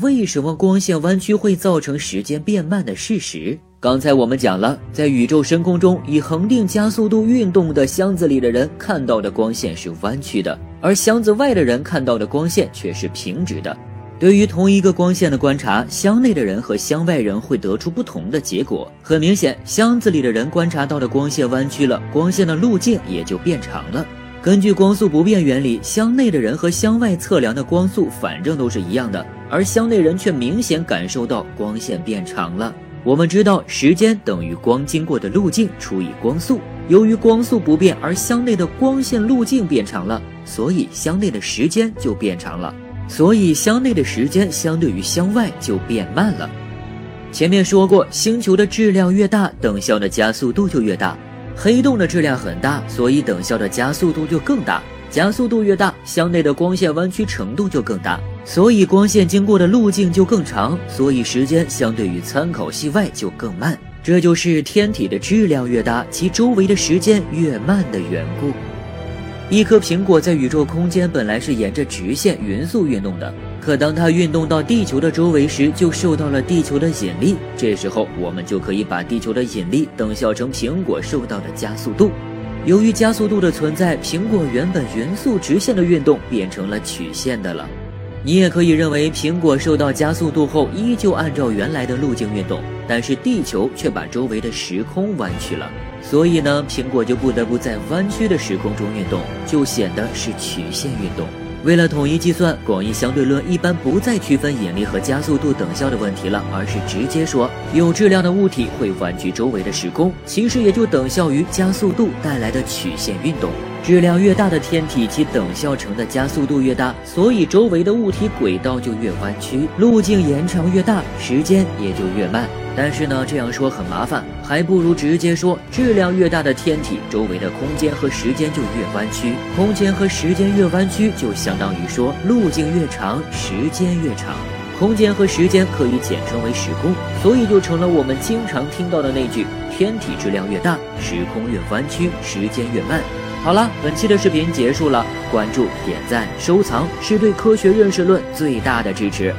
为什么光线弯曲会造成时间变慢的事实。刚才我们讲了，在宇宙深空中以恒定加速度运动的箱子里的人看到的光线是弯曲的，而箱子外的人看到的光线却是平直的。对于同一个光线的观察，箱内的人和箱外人会得出不同的结果。很明显，箱子里的人观察到的光线弯曲了，光线的路径也就变长了。根据光速不变原理，箱内的人和箱外测量的光速反正都是一样的，而箱内人却明显感受到光线变长了。我们知道，时间等于光经过的路径除以光速。由于光速不变，而箱内的光线路径变长了，所以箱内的时间就变长了。所以箱内的时间相对于箱外就变慢了。前面说过，星球的质量越大，等效的加速度就越大。黑洞的质量很大，所以等效的加速度就更大。加速度越大，箱内的光线弯曲程度就更大。所以光线经过的路径就更长，所以时间相对于参考系外就更慢。这就是天体的质量越大，其周围的时间越慢的缘故。一颗苹果在宇宙空间本来是沿着直线匀速运动的，可当它运动到地球的周围时，就受到了地球的引力。这时候，我们就可以把地球的引力等效成苹果受到的加速度。由于加速度的存在，苹果原本匀速直线的运动变成了曲线的了。你也可以认为，苹果受到加速度后，依旧按照原来的路径运动，但是地球却把周围的时空弯曲了，所以呢，苹果就不得不在弯曲的时空中运动，就显得是曲线运动。为了统一计算，广义相对论一般不再区分引力和加速度等效的问题了，而是直接说有质量的物体会弯曲周围的时空，其实也就等效于加速度带来的曲线运动。质量越大的天体，其等效程的加速度越大，所以周围的物体轨道就越弯曲，路径延长越大，时间也就越慢。但是呢，这样说很麻烦，还不如直接说，质量越大的天体，周围的空间和时间就越弯曲。空间和时间越弯曲，就相当于说路径越长，时间越长。空间和时间可以简称为时空，所以就成了我们经常听到的那句：天体质量越大，时空越弯曲，时间越慢。好了，本期的视频结束了。关注、点赞、收藏是对科学认识论最大的支持。